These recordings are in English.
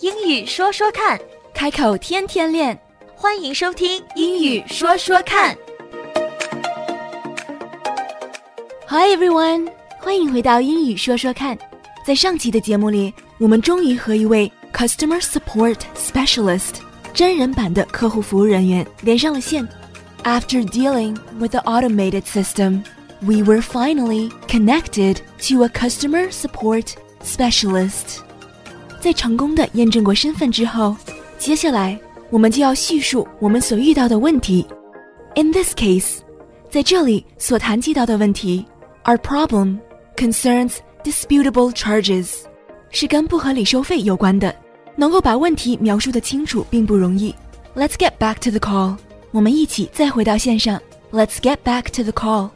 英语说说看，开口天天练。欢迎收听英语说说看。 Hi everyone，欢迎回到英语说说看。在上期的节目里，我们终于和一位 Customer Support Specialist 真人版的客户服务人员连上了线。After dealing with the automated system, we were finally connected to a customer support specialist. 在成功的验证过身份之后，接下来我们就要叙述我们所遇到的问题。In this case，在这里所谈及到的问题，our problem concerns disputable charges，是跟不合理收费有关的。能够把问题描述的清楚并不容易。Let's get back to the call，我们一起再回到线上。Let's get back to the call。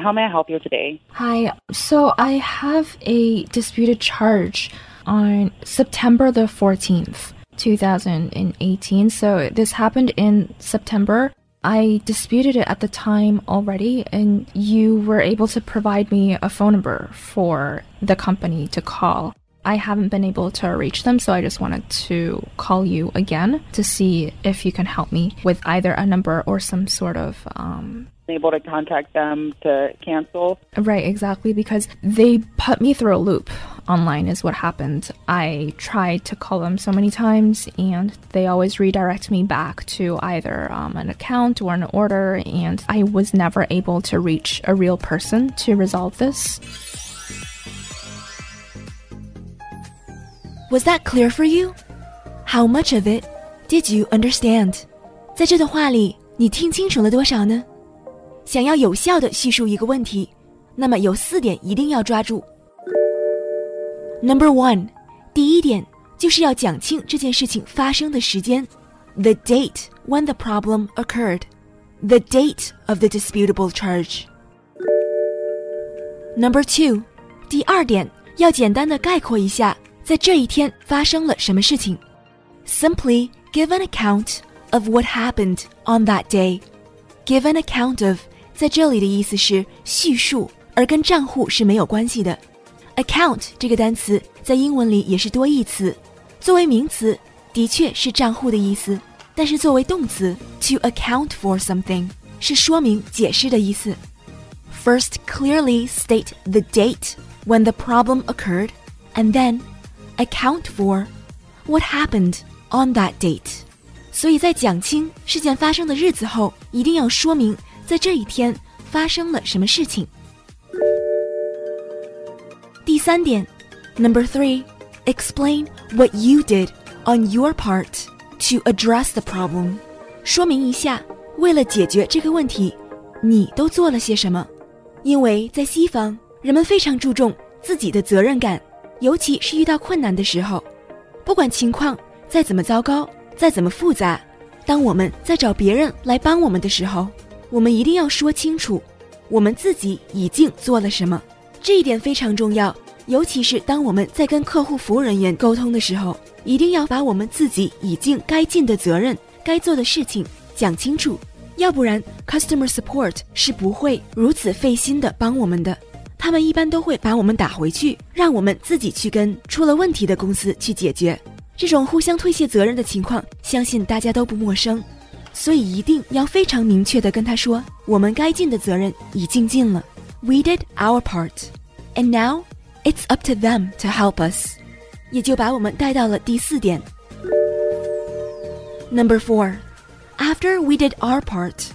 How may I help you today? Hi. So I have a disputed charge on September the 14th, 2018. So this happened in September. I disputed it at the time already, and you were able to provide me a phone number for the company to call. I haven't been able to reach them, so I just wanted to call you again to see if you can help me with either a number or some sort of um, Able to contact them to cancel? Right, exactly, because they put me through a loop online, is what happened. I tried to call them so many times, and they always redirect me back to either um, an account or an order, and I was never able to reach a real person to resolve this. Was that clear for you? How much of it did you understand? 在这段话里，你听清楚了多少呢？ 想要有效的叙述一个问题，那么有四点一定要抓住。Number one，第一点就是要讲清这件事情发生的时间，the date when the problem occurred，the date of the disputable charge。Number two，第二点要简单的概括一下，在这一天发生了什么事情。Simply give an account of what happened on that day. Give an account of 在这里的意思是叙述，而跟账户是没有关系的。Account 这个单词在英文里也是多义词，作为名词的确是账户的意思，但是作为动词 to account for something 是说明、解释的意思。First, clearly state the date when the problem occurred, and then account for what happened on that date. 所以在讲清事件发生的日子后，一定要说明 在这一天发生了什么事情。第三点，Number three, explain what you did on your part to address the problem. 说明一下，为了解决这个问题，你都做了些什么？因为在西方，人们非常注重自己的责任感，尤其是遇到困难的时候，不管情况再怎么糟糕。再怎么复杂，当我们在找别人来帮我们的时候，我们一定要说清楚我们自己已经做了什么。这一点非常重要，尤其是当我们在跟客户服务人员沟通的时候，一定要把我们自己已经该尽的责任、该做的事情讲清楚，要不然 customer support 是不会如此费心的帮我们的。他们一般都会把我们打回去，让我们自己去跟出了问题的公司去解决。这种互相推卸责任的情况，相信大家都不陌生，所以一定要非常明确的跟他说，我们该尽的责任已经尽了，We did our part, and now it's up to them to help us。也就把我们带到了第四点。Number four, after we did our part,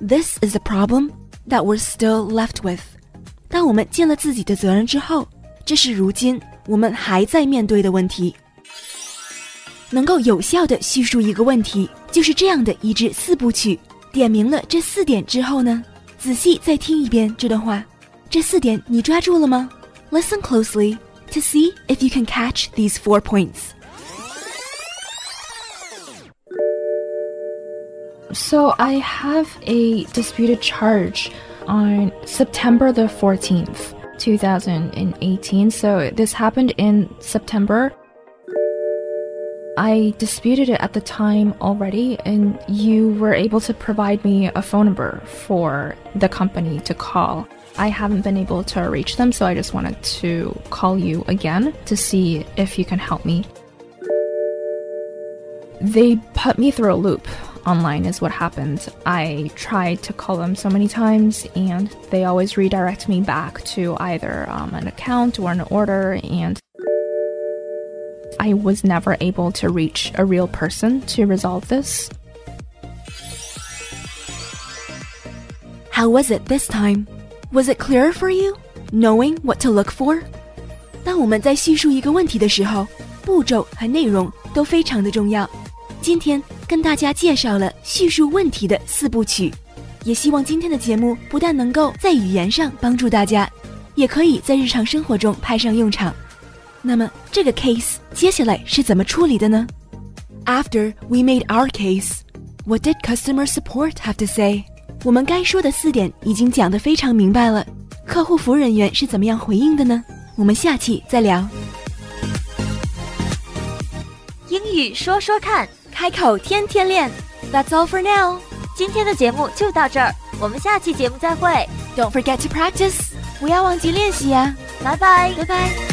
this is a problem that we're still left with。当我们尽了自己的责任之后，这是如今我们还在面对的问题。 能够有效的叙述一个问题，就是这样的一至四部曲。点明了这四点之后呢，仔细再听一遍这段话，这四点你抓住了吗？Listen closely to see if you can catch these four points. So I have a disputed charge on September the 14th, 2018. So this happened in September. I disputed it at the time already, and you were able to provide me a phone number for the company to call. I haven't been able to reach them, so I just wanted to call you again to see if you can help me. They put me through a loop online, is what happened. I tried to call them so many times, and they always redirect me back to either um, an account or an order, and I was never able to reach a real person to resolve this. How was it this time? Was it clearer for you, knowing what to look for? 当我们在叙述一个问题的时候，步骤和内容都非常的重要。今天跟大家介绍了叙述问题的四部曲，也希望今天的节目不但能够在语言上帮助大家，也可以在日常生活中派上用场。 那么这个 case 接下来是怎么处理的呢？After we made our case, what did customer support have to say？我们该说的四点已经讲得非常明白了，客户服务人员是怎么样回应的呢？我们下期再聊。英语说说看，开口天天练。That's all for now。今天的节目就到这儿，我们下期节目再会。Don't forget to practice，不要忘记练习呀、拜拜。拜拜。